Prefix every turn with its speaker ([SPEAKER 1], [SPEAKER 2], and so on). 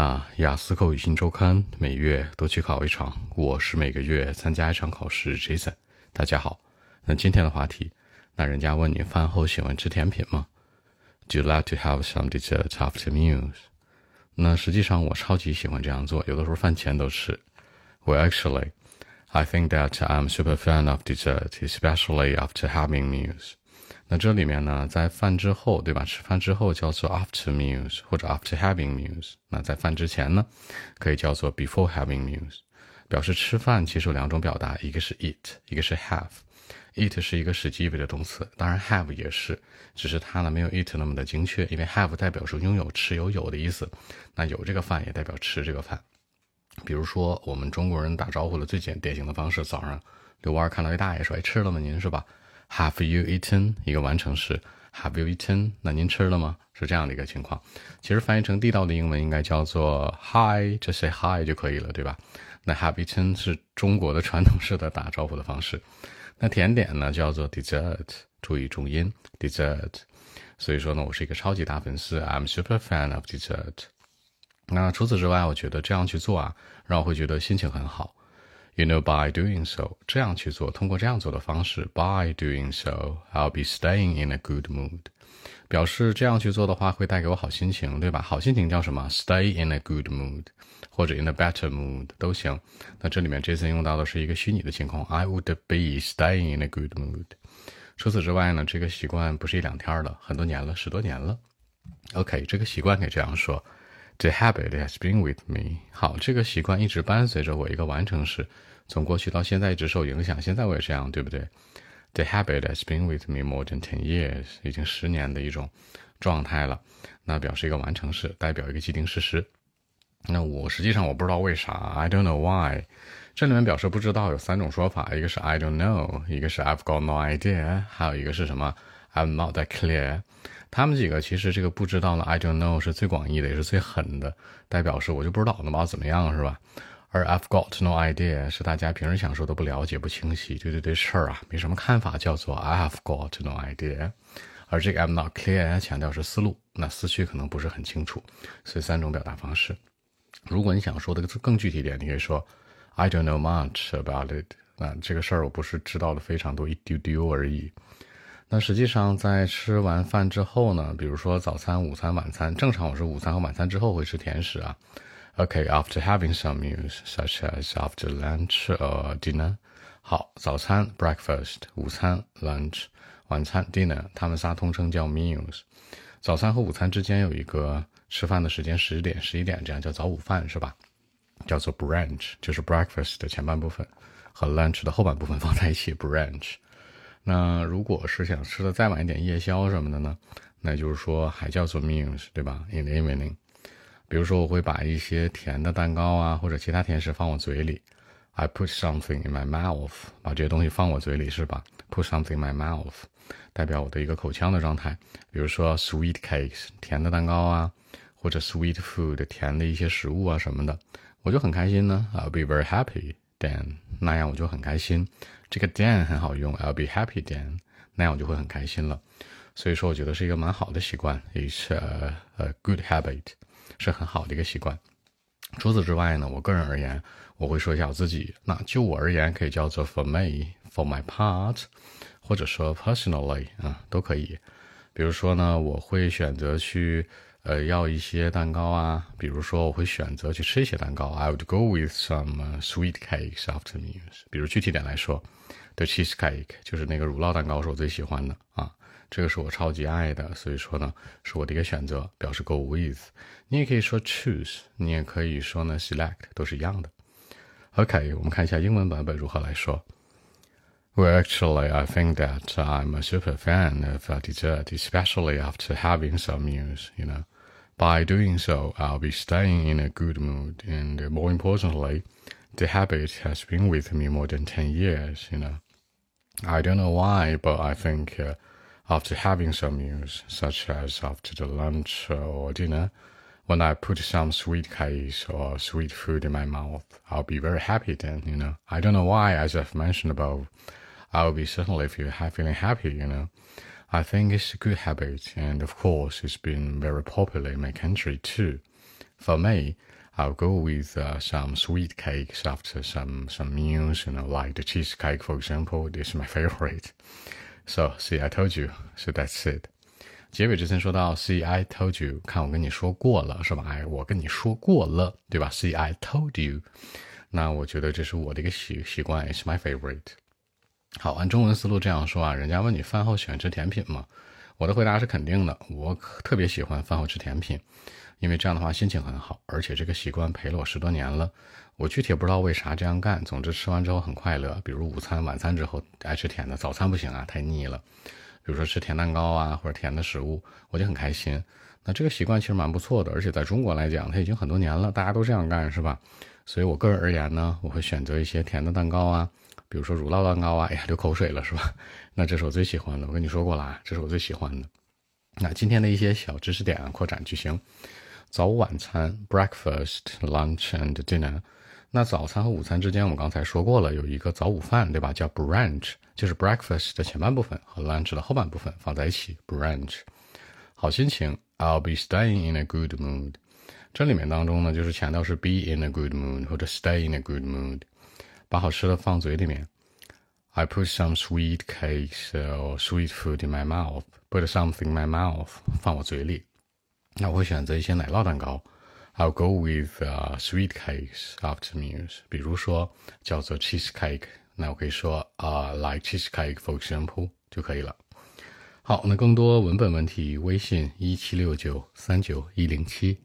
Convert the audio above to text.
[SPEAKER 1] 那雅思口语新周刊每月都去考一场，我是每个月参加一场考试。Jason，大家好。那今天的话题，那人家问你饭后喜欢吃甜品吗？Do you like to have some dessert after meals？那实际上我超级喜欢这样做，有的时候饭前都吃。Well, actually, I think that I'm super fan of dessert, especially after having meals. 那这里面呢，在饭之后，对吧？吃饭之后叫做 after meals 或者 after having meals。那在饭之前呢，可以叫做 before having meals。表示吃饭其实有两种表达，一个是 eat，一个是 have。eat 是一个实际意味的动词，当然 have 也是，只是它呢没有 eat 那么的精确，因为 have 代表说拥有、持有、有的意思。那有这个饭也代表吃这个饭。比如说我们中国人打招呼的最简典型的方式，早上遛弯看到一大爷说：“哎，吃了吗？您是吧？” Have you eaten？一个完成式。Have you eaten？那您吃了吗？是这样的一个情况。其实翻译成地道的英文应该叫做 Hi，就 say Hi 就可以了，对吧？那 Have eaten 是中国的传统式的打招呼的方式。那甜点呢叫做 dessert，注意重音 dessert。所以说呢，我是一个超级大粉丝，I'm super fan of dessert。那除此之外，我觉得这样去做啊，让我会觉得心情很好。You know, by doing so，这样去做，通过这样做的方式，by doing so，I'll be staying in a good mood，表示这样去做的话会带给我好心情，对吧？好心情叫什么？Stay in a good mood，或者 in a better mood 都行。那这里面这次用到的是一个虚拟的情况，I would be staying in a good mood。除此之外呢，这个习惯不是一两天了，很多年了，十多年了。OK，这个习惯可以这样说：The habit has been with me。好，这个习惯一直伴随着我，一个完成时。从过去到现在一直受影响，现在我也这样，对不对？The habit has been with me more than ten years，已经十年的一种状态了。那表示一个完成式，代表一个既定事实。那我实际上我不知道为啥，I don't know why。这里面表示不知道有三种说法，一个是 I don't know，一个是 I've got no idea，还有一个是什么 I'm not that clear。他们几个其实这个不知道呢，I don't know 是最广义的，也是最狠的，代表是我就不知道，那么怎么样是吧？而 I've got no idea 是大家平时想说都不了解、不清晰，对对对，事儿啊没什么看法，叫做 I've got no idea。而这个 I'm not clear 强调是思路，那思绪可能不是很清楚，所以三种表达方式。如果你想说的更具体点，你可以说 I don't know much about it。那这个事儿我不是知道的非常多，一丢丢而已。那实际上在吃完饭之后呢，比如说早餐、午餐、晚餐，正常我是午餐和晚餐之后会吃甜食啊。Okay, after having some meals, such as after lunch or dinner，好，早餐 breakfast，午餐 lunch，晚餐 dinner，他们仨通称叫 meals。早餐和午餐之间有一个吃饭的时间，十点、十一点，这样叫早午饭，是吧？叫做 brunch，就是 breakfast 的前半部分和 lunch 的后半部分放在一起 brunch。那如果是想吃的再晚一点，夜宵什么的呢？那就是说还叫做 meals，对吧？In the evening。比如说，我会把一些甜的蛋糕啊，或者其他甜食放我嘴里。I put something in my mouth，把这些东西放我嘴里是吧？Put something in my mouth，代表我的一个口腔的状态。比如说，sweet cakes，甜的蛋糕啊，或者 sweet food，甜的一些食物啊什么的，我就很开心呢。I'll be very happy then，那样我就很开心。这个 then 很好用，I'll be happy then，那样我就会很开心了。所以说，我觉得是一个蛮好的习惯，It's a a good habit。是很好的一个习惯。除此之外呢，我个人而言，我会说一下我自己。那就我而言，可以叫做 for me，for my part，或者说 personally 啊，都可以。比如说呢，我会选择去呃要一些蛋糕啊。比如说，我会选择去吃一些蛋糕。I would go with some sweet cakes after meals。比如具体点来说，the cheesecake 就是那个乳酪蛋糕是我最喜欢的啊。这个是我超级爱的，所以说呢，是我的一个选择，表示 go with。你也可以说 choose，你也可以说呢 select，都是一样的。OK，我们看一下英文版本如何来说。Well, actually, I think that I'm a super fan of dessert, especially after having some meals, you know. By doing so, I'll be staying in a good mood, and more importantly, the habit has been with me more than 10 years, you know. I don't know why, but I think uh, after having some meals, such as after the lunch or dinner, when I put some sweet cakes or sweet food in my mouth, I'll be very happy then, you know. I don't know why, as I've mentioned above, I'll be certainly feel, feeling happy, you know. I think it's a good habit, and of course, it's been very popular in my country too. For me, I'll go with uh, some sweet cakes after some some meals. You know, like the cheesecake, for example. This is my favorite. So, see, I told you. So that's it. 结尾之前说到，See, I told you，看我跟你说过了，是吧？哎，我跟你说过了，对吧？See, I told you。那我觉得这是我的一个习习惯，It's my favorite。好，按中文思路这样说啊，人家问你饭后喜欢吃甜品吗？我的回答是肯定的，我特别喜欢饭后吃甜品，因为这样的话心情很好，而且这个习惯陪了我十多年了。我具体也不知道为啥这样干，总之吃完之后很快乐。比如午餐、晚餐之后爱吃甜的，早餐不行啊，太腻了。比如说吃甜蛋糕啊，或者甜的食物，我就很开心。那这个习惯其实蛮不错的，而且在中国来讲，它已经很多年了，大家都这样干，是吧？所以我个人而言呢，我会选择一些甜的蛋糕啊，比如说乳酪蛋糕啊。哎呀，流口水了，是吧？那这是我最喜欢的，我跟你说过了啊，这是我最喜欢的。那今天的一些小知识点啊扩展句型：早晚餐 （breakfast, lunch and dinner）。那早餐和午餐之间，我们刚才说过了，有一个早午饭，对吧？叫 brunch。就是 breakfast 的前半部分和 lunch 的后半部分放在一起，brunch。好心情，I'll be staying in a good mood。这里面当中呢，就是强调是 be in a good mood 或者 stay in a good mood。把好吃的放嘴里面，I put some sweet cakes or sweet food in my mouth。Put something in my mouth，放我嘴里。那我会选择一些奶酪蛋糕，I'll go with sweet cakes after meals。比如说叫做 cheese cake。那我可以说啊，like cheesecake for example 就可以了。好，那更多文本问题，微信一七六九三九一零七。